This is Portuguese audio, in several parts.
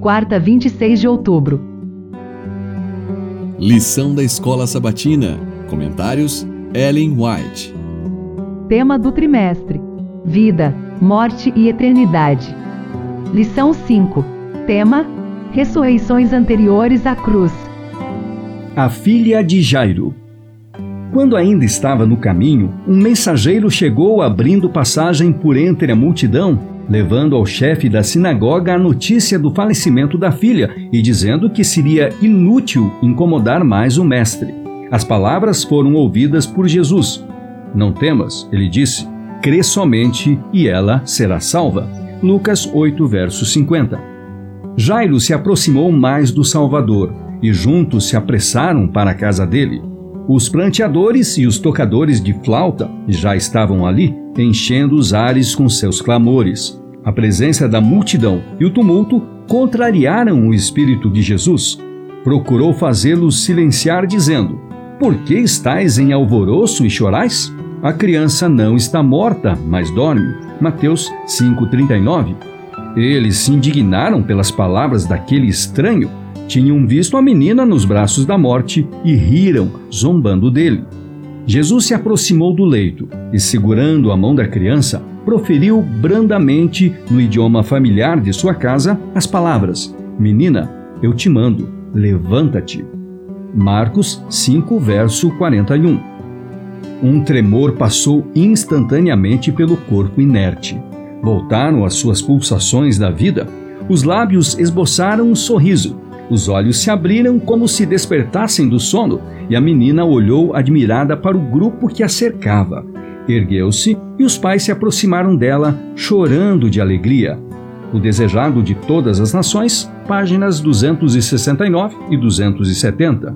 quarta, 26 de outubro. Lição da Escola Sabatina. Comentários: Ellen White. Tema do trimestre: Vida, Morte e Eternidade. Lição 5. Tema: Ressurreições anteriores à cruz. A filha de Jairo. Quando ainda estava no caminho, um mensageiro chegou abrindo passagem por entre a multidão, levando ao chefe da sinagoga a notícia do falecimento da filha e dizendo que seria inútil incomodar mais o mestre. As palavras foram ouvidas por Jesus. Não temas, ele disse, crê somente e ela será salva. Lucas 8, verso 50. Jairo se aproximou mais do Salvador e juntos se apressaram para a casa dele. Os planteadores e os tocadores de flauta já estavam ali, enchendo os ares com seus clamores. A presença da multidão e o tumulto contrariaram o espírito de Jesus. Procurou fazê-los silenciar, dizendo: Por que estáis em alvoroço e chorais? A criança não está morta, mas dorme. Mateus 5,39. Eles se indignaram pelas palavras daquele estranho tinham visto a menina nos braços da morte e riram, zombando dele. Jesus se aproximou do leito e, segurando a mão da criança, proferiu brandamente, no idioma familiar de sua casa, as palavras: Menina, eu te mando, levanta-te. Marcos 5, verso 41. Um tremor passou instantaneamente pelo corpo inerte. Voltaram as suas pulsações da vida. Os lábios esboçaram um sorriso os olhos se abriram como se despertassem do sono, e a menina olhou admirada para o grupo que a cercava. Ergueu-se e os pais se aproximaram dela, chorando de alegria. O Desejado de Todas as Nações, páginas 269 e 270.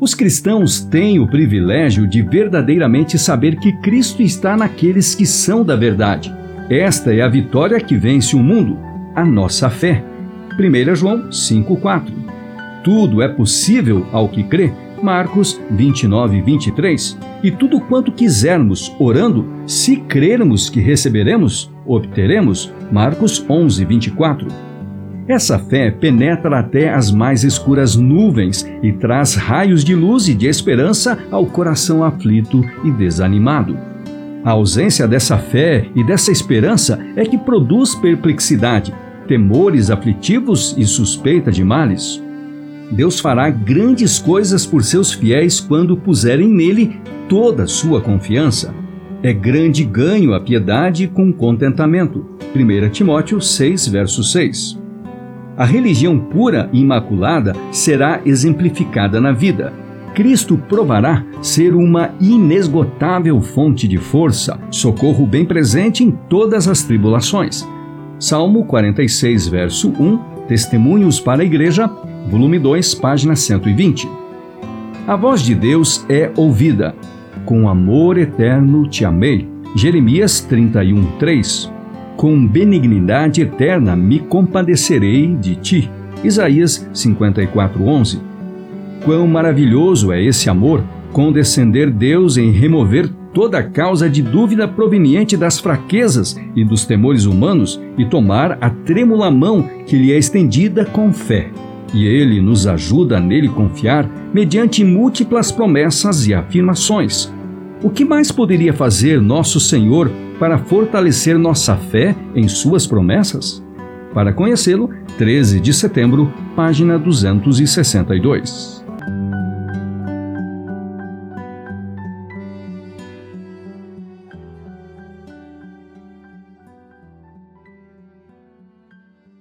Os cristãos têm o privilégio de verdadeiramente saber que Cristo está naqueles que são da verdade. Esta é a vitória que vence o mundo, a nossa fé. 1 João 5,4. Tudo é possível ao que crê. Marcos 29, 23. E tudo quanto quisermos, orando, se crermos que receberemos, obteremos. Marcos 11, 24. Essa fé penetra até as mais escuras nuvens e traz raios de luz e de esperança ao coração aflito e desanimado. A ausência dessa fé e dessa esperança é que produz perplexidade, temores aflitivos e suspeita de males. Deus fará grandes coisas por seus fiéis quando puserem nele toda a sua confiança. É grande ganho a piedade com contentamento. 1 Timóteo 6, verso 6. A religião pura e imaculada será exemplificada na vida. Cristo provará ser uma inesgotável fonte de força, socorro bem presente em todas as tribulações. Salmo 46, verso 1, Testemunhos para a Igreja, volume 2, página 120. A voz de Deus é ouvida. Com amor eterno te amei. Jeremias 31, 3. Com benignidade eterna me compadecerei de ti. Isaías 54, 11. Quão maravilhoso é esse amor, condescender Deus em remover toda causa de dúvida proveniente das fraquezas e dos temores humanos e tomar a trêmula mão que lhe é estendida com fé. E ele nos ajuda a nele confiar mediante múltiplas promessas e afirmações. O que mais poderia fazer nosso Senhor para fortalecer nossa fé em suas promessas? Para conhecê-lo, 13 de setembro, página 262.